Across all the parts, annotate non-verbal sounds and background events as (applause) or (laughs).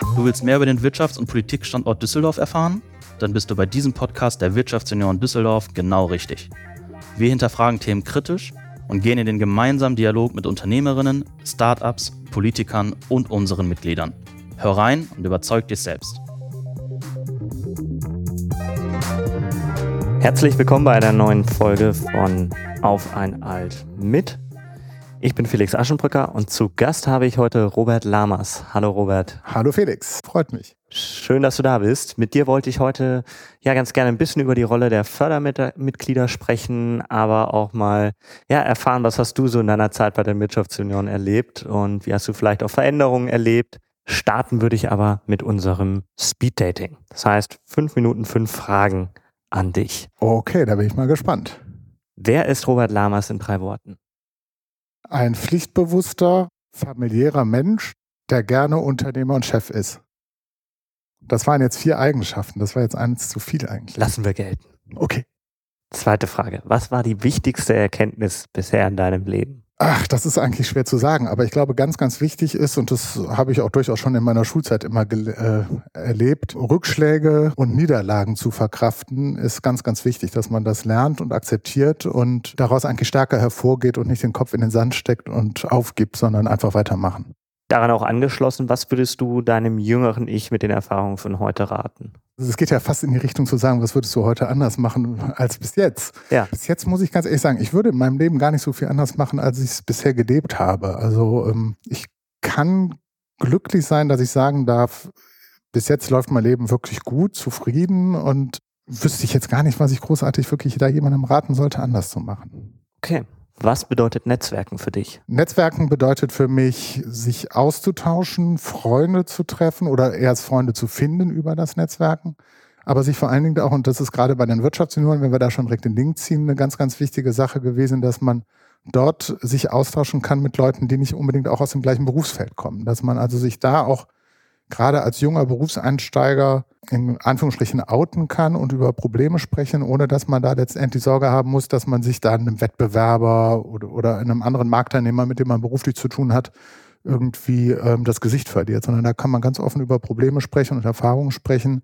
Du willst mehr über den Wirtschafts- und Politikstandort Düsseldorf erfahren? Dann bist du bei diesem Podcast der Wirtschaftsunion Düsseldorf genau richtig. Wir hinterfragen Themen kritisch und gehen in den gemeinsamen Dialog mit Unternehmerinnen, Startups, Politikern und unseren Mitgliedern. Hör rein und überzeug dich selbst. Herzlich willkommen bei einer neuen Folge von Auf ein Alt mit. Ich bin Felix Aschenbrücker und zu Gast habe ich heute Robert Lamas. Hallo Robert. Hallo Felix, freut mich. Schön, dass du da bist. Mit dir wollte ich heute ja ganz gerne ein bisschen über die Rolle der Fördermitglieder sprechen, aber auch mal ja erfahren, was hast du so in deiner Zeit bei der Wirtschaftsunion erlebt und wie hast du vielleicht auch Veränderungen erlebt. Starten würde ich aber mit unserem Speed Dating. Das heißt, fünf Minuten, fünf Fragen an dich. Okay, da bin ich mal gespannt. Wer ist Robert Lamas in drei Worten? Ein pflichtbewusster, familiärer Mensch, der gerne Unternehmer und Chef ist. Das waren jetzt vier Eigenschaften. Das war jetzt eins zu viel eigentlich. Lassen wir gelten. Okay. Zweite Frage. Was war die wichtigste Erkenntnis bisher in deinem Leben? Ach, das ist eigentlich schwer zu sagen, aber ich glaube, ganz, ganz wichtig ist, und das habe ich auch durchaus schon in meiner Schulzeit immer äh, erlebt, Rückschläge und Niederlagen zu verkraften, ist ganz, ganz wichtig, dass man das lernt und akzeptiert und daraus eigentlich stärker hervorgeht und nicht den Kopf in den Sand steckt und aufgibt, sondern einfach weitermachen. Daran auch angeschlossen, was würdest du deinem jüngeren Ich mit den Erfahrungen von heute raten? Also es geht ja fast in die Richtung zu sagen, was würdest du heute anders machen als bis jetzt? Ja. Bis jetzt muss ich ganz ehrlich sagen, ich würde in meinem Leben gar nicht so viel anders machen, als ich es bisher gelebt habe. Also ähm, ich kann glücklich sein, dass ich sagen darf, bis jetzt läuft mein Leben wirklich gut, zufrieden und wüsste ich jetzt gar nicht, was ich großartig wirklich da jemandem raten sollte, anders zu machen. Okay. Was bedeutet Netzwerken für dich? Netzwerken bedeutet für mich, sich auszutauschen, Freunde zu treffen oder erst Freunde zu finden über das Netzwerken. Aber sich vor allen Dingen auch, und das ist gerade bei den Wirtschaftsunion, wenn wir da schon direkt den Link ziehen, eine ganz, ganz wichtige Sache gewesen, dass man dort sich austauschen kann mit Leuten, die nicht unbedingt auch aus dem gleichen Berufsfeld kommen. Dass man also sich da auch gerade als junger Berufseinsteiger in Anführungsstrichen outen kann und über Probleme sprechen, ohne dass man da letztendlich Sorge haben muss, dass man sich da einem Wettbewerber oder, oder einem anderen Marktteilnehmer, mit dem man beruflich zu tun hat, irgendwie ähm, das Gesicht verliert, sondern da kann man ganz offen über Probleme sprechen und Erfahrungen sprechen.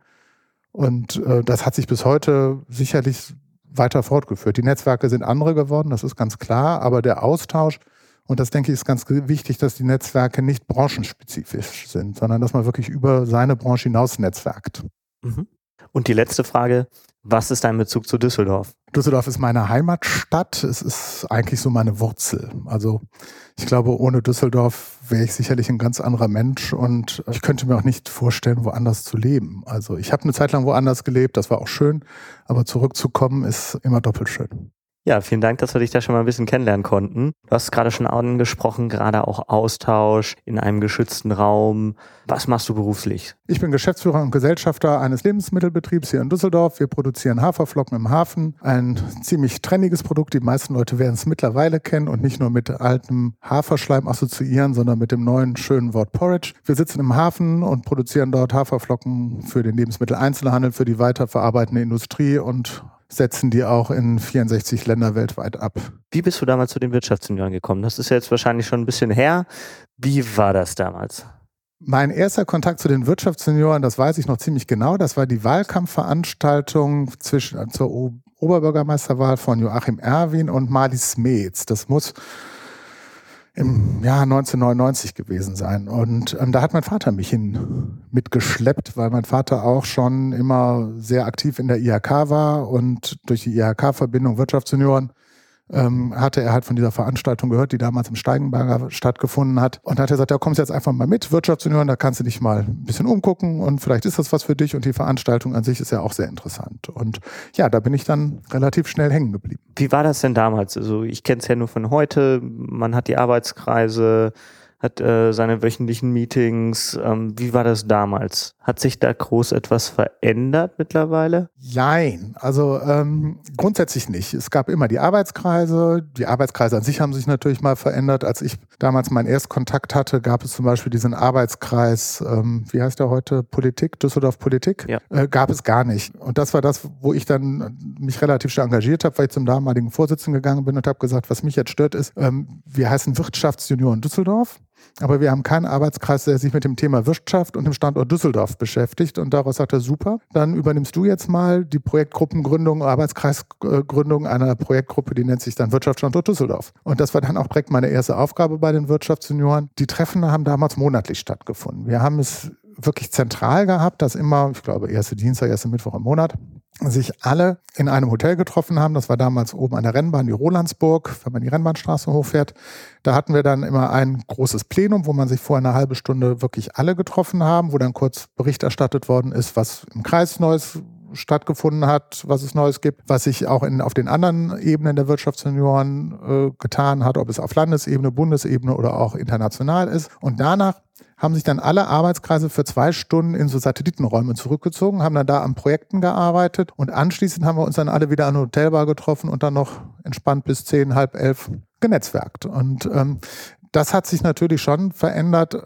Und äh, das hat sich bis heute sicherlich weiter fortgeführt. Die Netzwerke sind andere geworden, das ist ganz klar, aber der Austausch und das denke ich ist ganz wichtig, dass die Netzwerke nicht branchenspezifisch sind, sondern dass man wirklich über seine Branche hinaus netzwerkt. Mhm. Und die letzte Frage, was ist dein Bezug zu Düsseldorf? Düsseldorf ist meine Heimatstadt. Es ist eigentlich so meine Wurzel. Also ich glaube, ohne Düsseldorf wäre ich sicherlich ein ganz anderer Mensch und ich könnte mir auch nicht vorstellen, woanders zu leben. Also ich habe eine Zeit lang woanders gelebt, das war auch schön, aber zurückzukommen ist immer doppelt schön. Ja, vielen Dank, dass wir dich da schon mal ein bisschen kennenlernen konnten. Du hast gerade schon angesprochen, gerade auch Austausch in einem geschützten Raum. Was machst du beruflich? Ich bin Geschäftsführer und Gesellschafter eines Lebensmittelbetriebs hier in Düsseldorf. Wir produzieren Haferflocken im Hafen. Ein ziemlich trendiges Produkt. Die meisten Leute werden es mittlerweile kennen und nicht nur mit altem Haferschleim assoziieren, sondern mit dem neuen schönen Wort Porridge. Wir sitzen im Hafen und produzieren dort Haferflocken für den Lebensmitteleinzelhandel, für die weiterverarbeitende Industrie und setzen die auch in 64 Länder weltweit ab. Wie bist du damals zu den Wirtschaftsunion gekommen? Das ist jetzt wahrscheinlich schon ein bisschen her. Wie war das damals? Mein erster Kontakt zu den Wirtschaftssenioren, das weiß ich noch ziemlich genau, das war die Wahlkampfveranstaltung zwischen, zur Oberbürgermeisterwahl von Joachim Erwin und Marlies Smets. Das muss im Jahr 1999 gewesen sein. Und ähm, da hat mein Vater mich hin mitgeschleppt, weil mein Vater auch schon immer sehr aktiv in der IHK war und durch die IHK-Verbindung Wirtschaftssenioren ähm, hatte er halt von dieser Veranstaltung gehört, die damals im Steigenberger stattgefunden hat. Und hat er gesagt, ja, kommst jetzt einfach mal mit, Wirtschaftsunion, da kannst du dich mal ein bisschen umgucken und vielleicht ist das was für dich. Und die Veranstaltung an sich ist ja auch sehr interessant. Und ja, da bin ich dann relativ schnell hängen geblieben. Wie war das denn damals? Also ich kenne es ja nur von heute. Man hat die Arbeitskreise, hat äh, seine wöchentlichen Meetings. Ähm, wie war das damals? Hat sich da groß etwas verändert mittlerweile? Nein, also ähm, grundsätzlich nicht. Es gab immer die Arbeitskreise. Die Arbeitskreise an sich haben sich natürlich mal verändert. Als ich damals meinen Erstkontakt hatte, gab es zum Beispiel diesen Arbeitskreis, ähm, wie heißt der heute, Politik, Düsseldorf Politik, ja. äh, gab es gar nicht. Und das war das, wo ich dann mich relativ stark engagiert habe, weil ich zum damaligen Vorsitzenden gegangen bin und habe gesagt, was mich jetzt stört ist, ähm, wir heißen Wirtschaftsjunior in Düsseldorf. Aber wir haben keinen Arbeitskreis, der sich mit dem Thema Wirtschaft und dem Standort Düsseldorf beschäftigt. Und daraus sagt er, super, dann übernimmst du jetzt mal die Projektgruppengründung, Arbeitskreisgründung einer Projektgruppe, die nennt sich dann Wirtschaftsstandort Düsseldorf. Und das war dann auch direkt meine erste Aufgabe bei den Wirtschaftssenioren. Die Treffen haben damals monatlich stattgefunden. Wir haben es wirklich zentral gehabt, dass immer, ich glaube, erste Dienstag, erste Mittwoch im Monat, sich alle in einem Hotel getroffen haben. Das war damals oben an der Rennbahn, die Rolandsburg, wenn man die Rennbahnstraße hochfährt. Da hatten wir dann immer ein großes Plenum, wo man sich vor einer halben Stunde wirklich alle getroffen haben, wo dann kurz Bericht erstattet worden ist, was im Kreis Neues stattgefunden hat, was es Neues gibt, was sich auch in, auf den anderen Ebenen der Wirtschaftssenioren äh, getan hat, ob es auf Landesebene, Bundesebene oder auch international ist. Und danach haben sich dann alle Arbeitskreise für zwei Stunden in so Satellitenräume zurückgezogen, haben dann da an Projekten gearbeitet und anschließend haben wir uns dann alle wieder an Hotelbar getroffen und dann noch entspannt bis zehn, halb elf genetzwerkt. Und ähm, das hat sich natürlich schon verändert,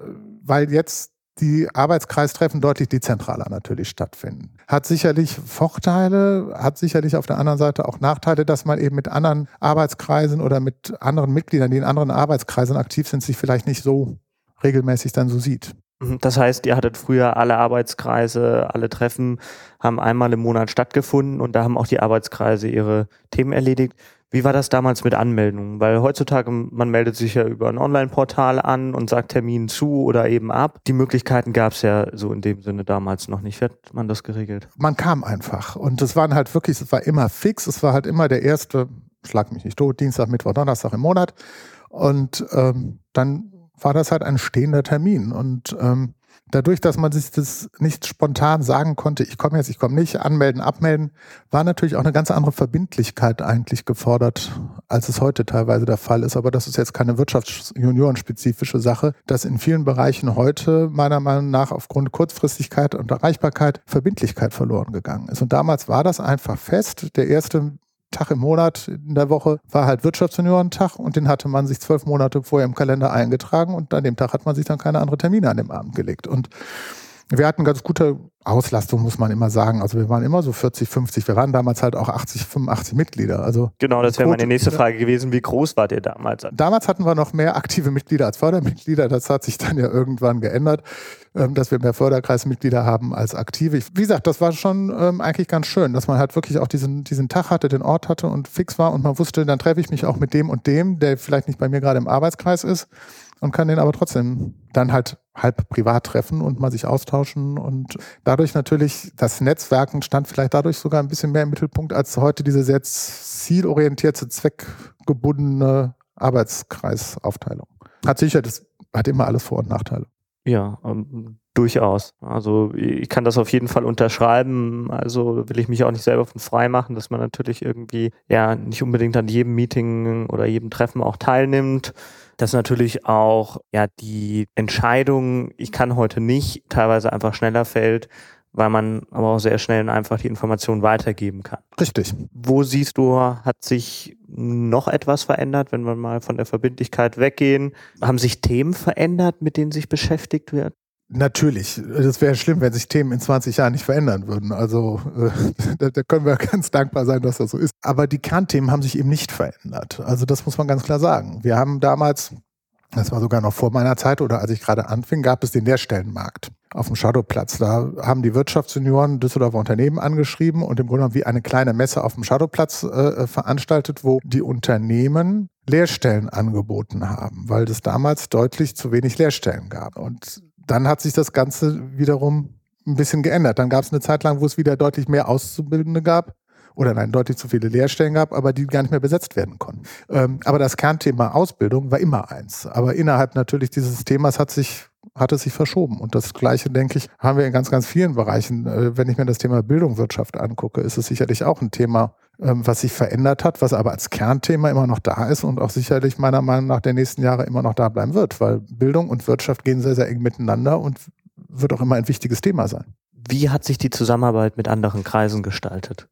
weil jetzt die Arbeitskreistreffen deutlich dezentraler natürlich stattfinden. Hat sicherlich Vorteile, hat sicherlich auf der anderen Seite auch Nachteile, dass man eben mit anderen Arbeitskreisen oder mit anderen Mitgliedern, die in anderen Arbeitskreisen aktiv sind, sich vielleicht nicht so regelmäßig dann so sieht. Mhm, das heißt, ihr hattet früher alle Arbeitskreise, alle Treffen haben einmal im Monat stattgefunden und da haben auch die Arbeitskreise ihre Themen erledigt. Wie war das damals mit Anmeldungen? Weil heutzutage, man meldet sich ja über ein Online-Portal an und sagt Termin zu oder eben ab. Die Möglichkeiten gab es ja so in dem Sinne damals noch nicht. Wie hat man das geregelt? Man kam einfach. Und das waren halt wirklich, es war immer fix. Es war halt immer der erste, schlag mich nicht tot, Dienstag, Mittwoch, Donnerstag im Monat. Und ähm, dann war das halt ein stehender Termin. Und ähm, dadurch, dass man sich das nicht spontan sagen konnte, ich komme jetzt, ich komme nicht, anmelden, abmelden, war natürlich auch eine ganz andere Verbindlichkeit eigentlich gefordert, als es heute teilweise der Fall ist. Aber das ist jetzt keine Wirtschaftsjuniorenspezifische Sache, dass in vielen Bereichen heute meiner Meinung nach aufgrund Kurzfristigkeit und Erreichbarkeit Verbindlichkeit verloren gegangen ist. Und damals war das einfach fest. Der erste Tag im Monat in der Woche war halt Wirtschaftsjuniorentag und den hatte man sich zwölf Monate vorher im Kalender eingetragen und an dem Tag hat man sich dann keine andere Termine an dem Abend gelegt. Und wir hatten ganz gute Auslastung, muss man immer sagen. Also wir waren immer so 40, 50. Wir waren damals halt auch 80, 85 Mitglieder. Also genau, das wäre meine nächste Frage gewesen. Wie groß wart ihr damals? Damals hatten wir noch mehr aktive Mitglieder als Fördermitglieder. Das hat sich dann ja irgendwann geändert, ähm, dass wir mehr Förderkreismitglieder haben als aktive. Wie gesagt, das war schon ähm, eigentlich ganz schön, dass man halt wirklich auch diesen, diesen Tag hatte, den Ort hatte und fix war und man wusste, dann treffe ich mich auch mit dem und dem, der vielleicht nicht bei mir gerade im Arbeitskreis ist und kann den aber trotzdem dann halt halb privat treffen und mal sich austauschen und dadurch natürlich das Netzwerken stand vielleicht dadurch sogar ein bisschen mehr im Mittelpunkt als heute diese sehr zielorientierte, zweckgebundene Arbeitskreisaufteilung. Hat sicher, das hat immer alles Vor- und Nachteile. Ja, ähm, durchaus. Also ich kann das auf jeden Fall unterschreiben. Also will ich mich auch nicht selber von frei machen, dass man natürlich irgendwie ja nicht unbedingt an jedem Meeting oder jedem Treffen auch teilnimmt dass natürlich auch ja die Entscheidung, ich kann heute nicht, teilweise einfach schneller fällt, weil man aber auch sehr schnell und einfach die Information weitergeben kann. Richtig. Wo siehst du, hat sich noch etwas verändert, wenn wir mal von der Verbindlichkeit weggehen? Haben sich Themen verändert, mit denen sich beschäftigt wird? Natürlich. Das wäre schlimm, wenn sich Themen in 20 Jahren nicht verändern würden. Also äh, (laughs) da, da, können wir ganz dankbar sein, dass das so ist. Aber die Kernthemen haben sich eben nicht verändert. Also das muss man ganz klar sagen. Wir haben damals, das war sogar noch vor meiner Zeit oder als ich gerade anfing, gab es den Lehrstellenmarkt auf dem Shadowplatz. Da haben die Wirtschaftssenioren Düsseldorfer Unternehmen angeschrieben und im Grunde genommen wie eine kleine Messe auf dem Shadowplatz äh, veranstaltet, wo die Unternehmen Lehrstellen angeboten haben, weil es damals deutlich zu wenig Lehrstellen gab. Und dann hat sich das Ganze wiederum ein bisschen geändert. Dann gab es eine Zeit lang, wo es wieder deutlich mehr Auszubildende gab oder nein, deutlich zu viele Lehrstellen gab, aber die gar nicht mehr besetzt werden konnten. Ähm, aber das Kernthema Ausbildung war immer eins. Aber innerhalb natürlich dieses Themas hat sich hat es sich verschoben. Und das Gleiche, denke ich, haben wir in ganz, ganz vielen Bereichen. Äh, wenn ich mir das Thema Bildung, Wirtschaft angucke, ist es sicherlich auch ein Thema, ähm, was sich verändert hat, was aber als Kernthema immer noch da ist und auch sicherlich meiner Meinung nach der nächsten Jahre immer noch da bleiben wird, weil Bildung und Wirtschaft gehen sehr, sehr eng miteinander und wird auch immer ein wichtiges Thema sein. Wie hat sich die Zusammenarbeit mit anderen Kreisen gestaltet?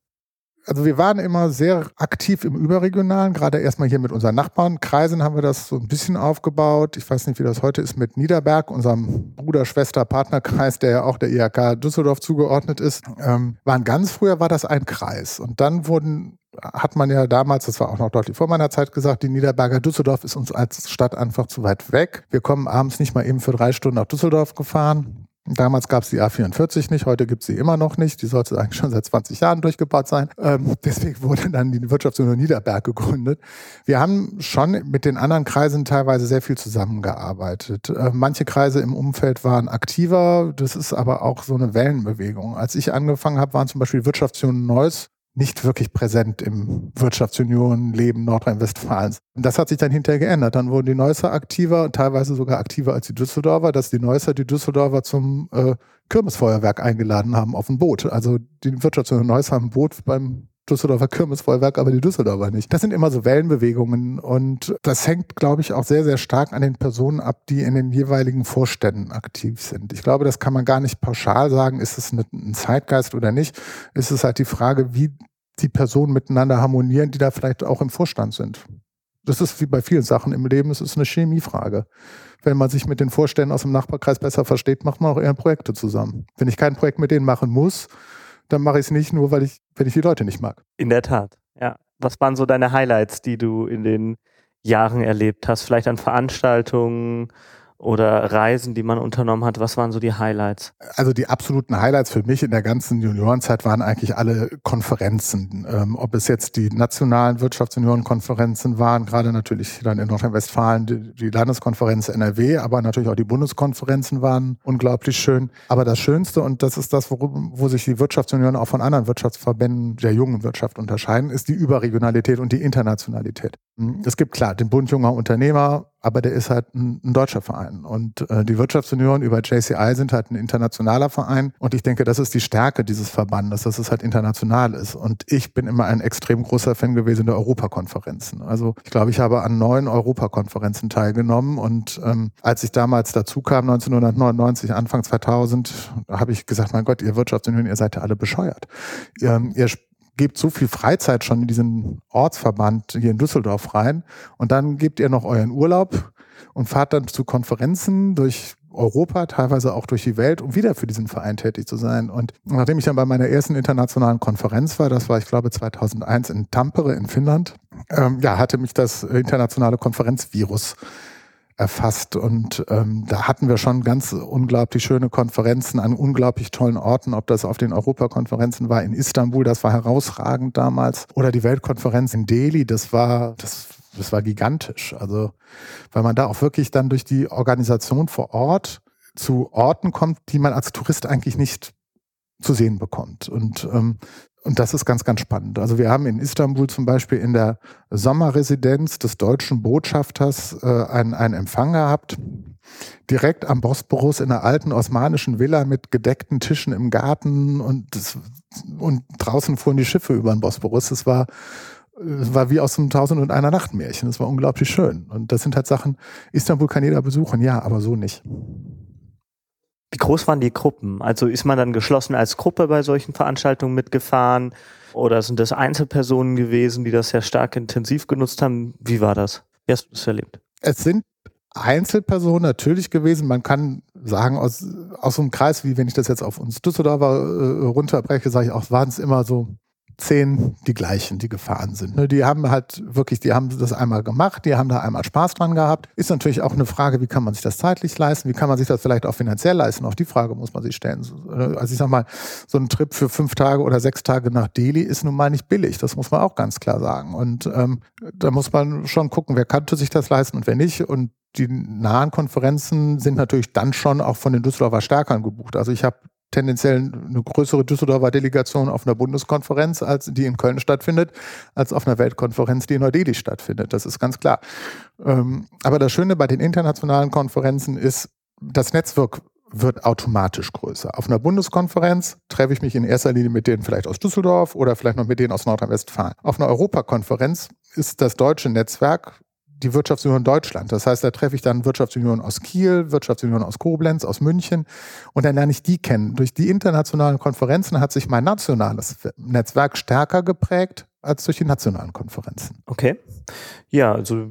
Also wir waren immer sehr aktiv im Überregionalen, gerade erstmal hier mit unseren Nachbarn. Kreisen haben wir das so ein bisschen aufgebaut. Ich weiß nicht, wie das heute ist mit Niederberg, unserem Bruder, Schwester, Partnerkreis, der ja auch der IHK Düsseldorf zugeordnet ist. Ähm, waren ganz früher war das ein Kreis. Und dann wurden hat man ja damals, das war auch noch deutlich vor meiner Zeit gesagt, die Niederberger Düsseldorf ist uns als Stadt einfach zu weit weg. Wir kommen abends nicht mal eben für drei Stunden nach Düsseldorf gefahren. Damals gab es die A44 nicht, heute gibt es sie immer noch nicht. Die sollte eigentlich schon seit 20 Jahren durchgebaut sein. Ähm, deswegen wurde dann die Wirtschaftsunion Niederberg gegründet. Wir haben schon mit den anderen Kreisen teilweise sehr viel zusammengearbeitet. Äh, manche Kreise im Umfeld waren aktiver, das ist aber auch so eine Wellenbewegung. Als ich angefangen habe, waren zum Beispiel Wirtschaftsunion Neuss nicht wirklich präsent im Wirtschaftsunion-Leben Nordrhein-Westfalens. Das hat sich dann hinterher geändert. Dann wurden die Neusser aktiver, teilweise sogar aktiver als die Düsseldorfer, dass die Neusser die Düsseldorfer zum äh, Kirmesfeuerwerk eingeladen haben auf ein Boot. Also die Wirtschaftsunion Neuss haben ein Boot beim Düsseldorfer Kirmesfeuerwerk, aber die Düsseldorfer nicht. Das sind immer so Wellenbewegungen und das hängt, glaube ich, auch sehr, sehr stark an den Personen ab, die in den jeweiligen Vorständen aktiv sind. Ich glaube, das kann man gar nicht pauschal sagen, ist es ein Zeitgeist oder nicht. Ist es halt die Frage, wie die Personen miteinander harmonieren, die da vielleicht auch im Vorstand sind. Das ist wie bei vielen Sachen im Leben, es ist eine Chemiefrage. Wenn man sich mit den Vorständen aus dem Nachbarkreis besser versteht, macht man auch eher Projekte zusammen. Wenn ich kein Projekt mit denen machen muss, dann mache ich es nicht nur, weil ich, wenn ich die Leute nicht mag. In der Tat, ja. Was waren so deine Highlights, die du in den Jahren erlebt hast? Vielleicht an Veranstaltungen, oder Reisen, die man unternommen hat? Was waren so die Highlights? Also die absoluten Highlights für mich in der ganzen Juniorenzeit waren eigentlich alle Konferenzen. Ähm, ob es jetzt die nationalen Wirtschaftsjuniorenkonferenzen waren, gerade natürlich dann in Nordrhein-Westfalen die, die, Landeskonferenz NRW, aber natürlich auch die Bundeskonferenzen waren unglaublich schön. Aber das Schönste, und das ist das, wo, wo sich die Wirtschaftsjunioren auch von anderen Wirtschaftsverbänden der jungen Wirtschaft unterscheiden, ist die Überregionalität und die Internationalität. Hm, es gibt klar den Bund junger Unternehmer, aber der ist halt ein, ein deutscher Verein. Und äh, die Wirtschaftsunion über JCI sind halt ein internationaler Verein. Und ich denke, das ist die Stärke dieses Verbandes, dass es halt international ist. Und ich bin immer ein extrem großer Fan gewesen der Europakonferenzen. Also ich glaube, ich habe an neun Europakonferenzen teilgenommen. Und ähm, als ich damals dazu kam, 1999, Anfang 2000, habe ich gesagt, mein Gott, ihr Wirtschaftsunion, ihr seid ja alle bescheuert. Ihr, ihr gebt so viel Freizeit schon in diesen Ortsverband hier in Düsseldorf rein und dann gebt ihr noch euren Urlaub und fahrt dann zu Konferenzen durch Europa, teilweise auch durch die Welt, um wieder für diesen Verein tätig zu sein. Und nachdem ich dann bei meiner ersten internationalen Konferenz war, das war ich glaube 2001 in Tampere in Finnland, ähm, ja, hatte mich das internationale Konferenzvirus erfasst. Und ähm, da hatten wir schon ganz unglaublich schöne Konferenzen an unglaublich tollen Orten, ob das auf den Europakonferenzen war in Istanbul, das war herausragend damals, oder die Weltkonferenz in Delhi, das war, das, das war gigantisch. Also, weil man da auch wirklich dann durch die Organisation vor Ort zu Orten kommt, die man als Tourist eigentlich nicht zu sehen bekommt. Und ähm, und das ist ganz, ganz spannend. Also wir haben in Istanbul zum Beispiel in der Sommerresidenz des deutschen Botschafters äh, einen, einen Empfang gehabt, direkt am Bosporus in einer alten osmanischen Villa mit gedeckten Tischen im Garten und, das, und draußen fuhren die Schiffe über den Bosporus. Es war, es war wie aus einem Tausend und einer Nachtmärchen. Es war unglaublich schön. Und das sind halt Sachen, Istanbul kann jeder besuchen, ja, aber so nicht. Wie groß waren die Gruppen? Also ist man dann geschlossen als Gruppe bei solchen Veranstaltungen mitgefahren? Oder sind das Einzelpersonen gewesen, die das sehr stark intensiv genutzt haben? Wie war das? Wie hast du das erlebt? Es sind Einzelpersonen natürlich gewesen. Man kann sagen, aus, aus so einem Kreis, wie wenn ich das jetzt auf uns Düsseldorfer äh, runterbreche, sage ich auch, waren es immer so zehn die gleichen, die gefahren sind. Ne, die haben halt wirklich, die haben das einmal gemacht, die haben da einmal Spaß dran gehabt. Ist natürlich auch eine Frage, wie kann man sich das zeitlich leisten? Wie kann man sich das vielleicht auch finanziell leisten? Auch die Frage muss man sich stellen. Also ich sag mal, so ein Trip für fünf Tage oder sechs Tage nach Delhi ist nun mal nicht billig. Das muss man auch ganz klar sagen. Und ähm, da muss man schon gucken, wer könnte sich das leisten und wer nicht. Und die nahen Konferenzen sind natürlich dann schon auch von den Düsseldorfer Stärkern gebucht. Also ich habe tendenziell eine größere Düsseldorfer Delegation auf einer Bundeskonferenz, als die in Köln stattfindet, als auf einer Weltkonferenz, die in Neu-Delhi stattfindet. Das ist ganz klar. Ähm, aber das Schöne bei den internationalen Konferenzen ist, das Netzwerk wird automatisch größer. Auf einer Bundeskonferenz treffe ich mich in erster Linie mit denen vielleicht aus Düsseldorf oder vielleicht noch mit denen aus Nordrhein-Westfalen. Auf einer Europakonferenz ist das deutsche Netzwerk die Wirtschaftsunion Deutschland. Das heißt, da treffe ich dann Wirtschaftsunion aus Kiel, Wirtschaftsunion aus Koblenz, aus München und dann lerne ich die kennen. Durch die internationalen Konferenzen hat sich mein nationales Netzwerk stärker geprägt als durch die nationalen Konferenzen. Okay. Ja, also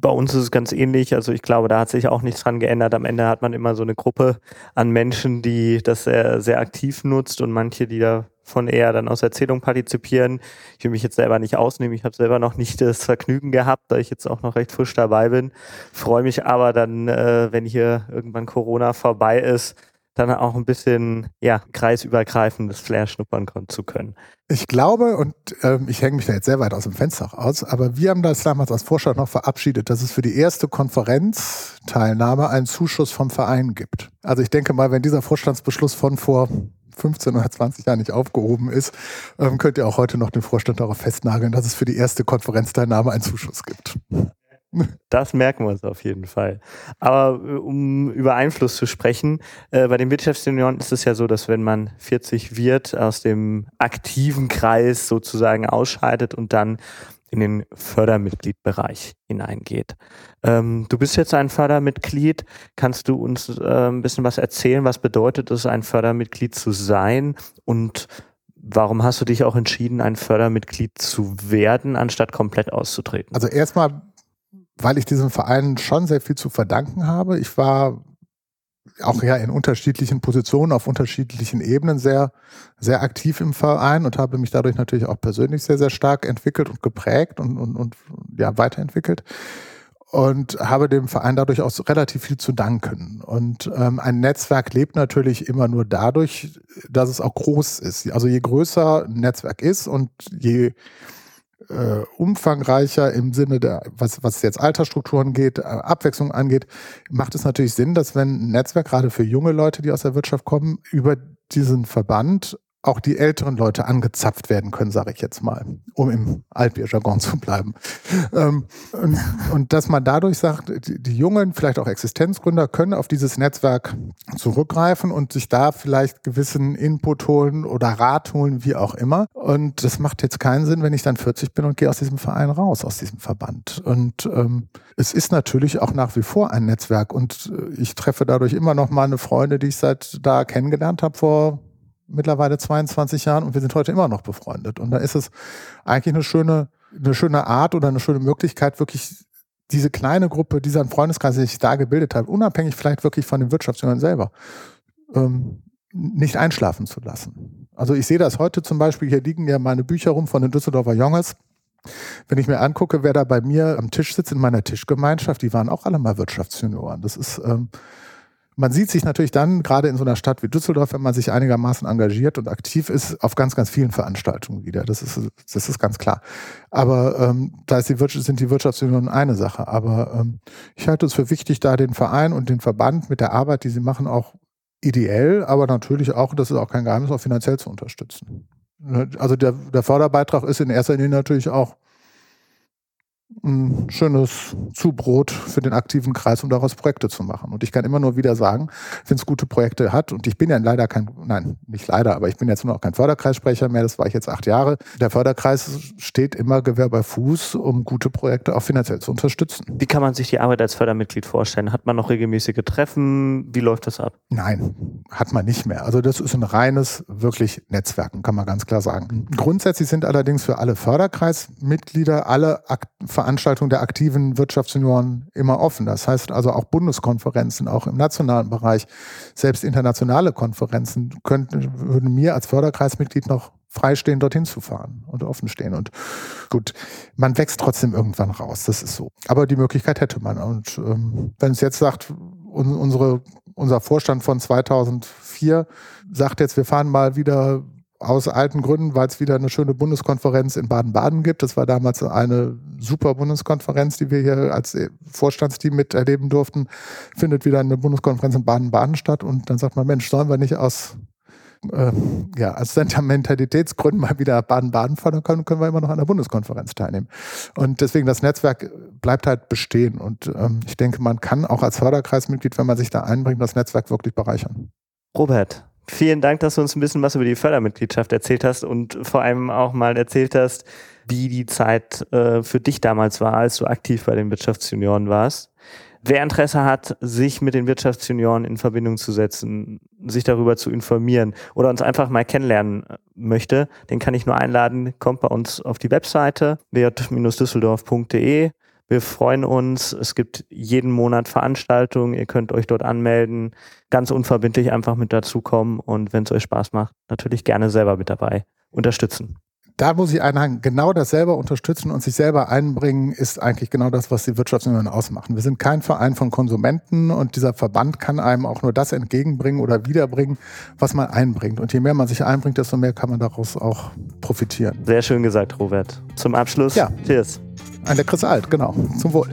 bei uns ist es ganz ähnlich. Also ich glaube, da hat sich auch nichts dran geändert. Am Ende hat man immer so eine Gruppe an Menschen, die das sehr, sehr aktiv nutzt und manche, die davon eher dann aus Erzählung partizipieren. Ich will mich jetzt selber nicht ausnehmen. Ich habe selber noch nicht das Vergnügen gehabt, da ich jetzt auch noch recht frisch dabei bin. Freue mich aber dann, äh, wenn hier irgendwann Corona vorbei ist, dann auch ein bisschen ja, kreisübergreifendes Flair schnuppern zu können. Ich glaube, und ähm, ich hänge mich da jetzt sehr weit aus dem Fenster aus, aber wir haben das damals als Vorstand noch verabschiedet, dass es für die erste Konferenzteilnahme einen Zuschuss vom Verein gibt. Also ich denke mal, wenn dieser Vorstandsbeschluss von vor 15 oder 20 Jahren nicht aufgehoben ist, ähm, könnt ihr auch heute noch den Vorstand darauf festnageln, dass es für die erste Konferenzteilnahme einen Zuschuss gibt. Das merken wir uns auf jeden Fall. Aber äh, um über Einfluss zu sprechen, äh, bei den Wirtschaftsjunioren ist es ja so, dass wenn man 40 wird, aus dem aktiven Kreis sozusagen ausscheidet und dann in den Fördermitgliedbereich hineingeht. Ähm, du bist jetzt ein Fördermitglied. Kannst du uns äh, ein bisschen was erzählen? Was bedeutet es, ein Fördermitglied zu sein? Und warum hast du dich auch entschieden, ein Fördermitglied zu werden, anstatt komplett auszutreten? Also erstmal weil ich diesem Verein schon sehr viel zu verdanken habe. Ich war auch ja in unterschiedlichen Positionen, auf unterschiedlichen Ebenen sehr, sehr aktiv im Verein und habe mich dadurch natürlich auch persönlich sehr, sehr stark entwickelt und geprägt und, und, und ja, weiterentwickelt. Und habe dem Verein dadurch auch relativ viel zu danken. Und ähm, ein Netzwerk lebt natürlich immer nur dadurch, dass es auch groß ist. Also je größer ein Netzwerk ist und je äh, umfangreicher im Sinne der, was, was jetzt Altersstrukturen geht, äh, Abwechslung angeht, macht es natürlich Sinn, dass wenn ein Netzwerk gerade für junge Leute, die aus der Wirtschaft kommen, über diesen Verband auch die älteren Leute angezapft werden können, sage ich jetzt mal, um im Altbierjargon zu bleiben. Ähm, und, und, dass man dadurch sagt, die, die, jungen, vielleicht auch Existenzgründer, können auf dieses Netzwerk zurückgreifen und sich da vielleicht gewissen Input holen oder Rat holen, wie auch immer. Und das macht jetzt keinen Sinn, wenn ich dann 40 bin und gehe aus diesem Verein raus, aus diesem Verband. Und ähm, es ist natürlich auch nach wie vor ein Netzwerk und äh, ich treffe dadurch immer noch meine Freunde, die ich seit da kennengelernt habe vor mittlerweile 22 Jahren und wir sind heute immer noch befreundet. Und da ist es eigentlich eine schöne, eine schöne Art oder eine schöne Möglichkeit, wirklich diese kleine Gruppe, dieser Freundeskreis, der sich da gebildet hat, unabhängig vielleicht wirklich von den Wirtschaftsjüngern selber, ähm, nicht einschlafen zu lassen. Also ich sehe das heute zum Beispiel, hier liegen ja meine Bücher rum von den Düsseldorfer Jonges. Wenn ich mir angucke, wer da bei mir am Tisch sitzt in meiner Tischgemeinschaft, die waren auch alle mal Wirtschaftsjunioren. Das ist, ähm, man sieht sich natürlich dann, gerade in so einer Stadt wie Düsseldorf, wenn man sich einigermaßen engagiert und aktiv ist, auf ganz, ganz vielen Veranstaltungen wieder. Das ist, das ist ganz klar. Aber ähm, da ist die Wirtschaft, sind die Wirtschaftsunion eine Sache. Aber ähm, ich halte es für wichtig, da den Verein und den Verband mit der Arbeit, die sie machen, auch ideell, aber natürlich auch, das ist auch kein Geheimnis, auch finanziell zu unterstützen. Also der, der Förderbeitrag ist in erster Linie natürlich auch ein schönes Zubrot für den aktiven Kreis, um daraus Projekte zu machen. Und ich kann immer nur wieder sagen, wenn es gute Projekte hat, und ich bin ja leider kein, nein, nicht leider, aber ich bin jetzt nur noch kein Förderkreissprecher mehr, das war ich jetzt acht Jahre. Der Förderkreis steht immer Gewehr bei Fuß, um gute Projekte auch finanziell zu unterstützen. Wie kann man sich die Arbeit als Fördermitglied vorstellen? Hat man noch regelmäßige Treffen? Wie läuft das ab? Nein, hat man nicht mehr. Also das ist ein reines, wirklich Netzwerken, kann man ganz klar sagen. Grundsätzlich sind allerdings für alle Förderkreismitglieder alle Ak Veranstaltungen der aktiven Wirtschaftsunion immer offen. Das heißt also auch Bundeskonferenzen, auch im nationalen Bereich, selbst internationale Konferenzen könnten, würden mir als Förderkreismitglied noch freistehen, dorthin zu fahren und offen stehen. Und gut, man wächst trotzdem irgendwann raus, das ist so. Aber die Möglichkeit hätte man. Und ähm, wenn es jetzt sagt, un unsere, unser Vorstand von 2004 sagt jetzt, wir fahren mal wieder aus alten Gründen, weil es wieder eine schöne Bundeskonferenz in Baden-Baden gibt. Das war damals eine super Bundeskonferenz, die wir hier als Vorstandsteam miterleben durften. Findet wieder eine Bundeskonferenz in Baden-Baden statt. Und dann sagt man, Mensch, sollen wir nicht aus äh, ja, als Sentimentalitätsgründen mal wieder Baden-Baden fahren, können, können wir immer noch an der Bundeskonferenz teilnehmen. Und deswegen das Netzwerk bleibt halt bestehen. Und ähm, ich denke, man kann auch als Förderkreismitglied, wenn man sich da einbringt, das Netzwerk wirklich bereichern. Robert, Vielen Dank, dass du uns ein bisschen was über die Fördermitgliedschaft erzählt hast und vor allem auch mal erzählt hast, wie die Zeit äh, für dich damals war, als du aktiv bei den Wirtschaftsjunioren warst. Wer Interesse hat, sich mit den Wirtschaftsjunioren in Verbindung zu setzen, sich darüber zu informieren oder uns einfach mal kennenlernen äh, möchte, den kann ich nur einladen, kommt bei uns auf die Webseite wert-düsseldorf.de Wir freuen uns. Es gibt jeden Monat Veranstaltungen. Ihr könnt euch dort anmelden. Ganz unverbindlich einfach mit dazukommen und wenn es euch Spaß macht, natürlich gerne selber mit dabei unterstützen da muss ich einhaken, genau das selber unterstützen und sich selber einbringen, ist eigentlich genau das, was die Wirtschaftsunion ausmachen. Wir sind kein Verein von Konsumenten und dieser Verband kann einem auch nur das entgegenbringen oder wiederbringen, was man einbringt. Und je mehr man sich einbringt, desto mehr kann man daraus auch profitieren. Sehr schön gesagt, Robert. Zum Abschluss, ja. Cheers. Ein leckeres Alt, genau. Zum Wohl.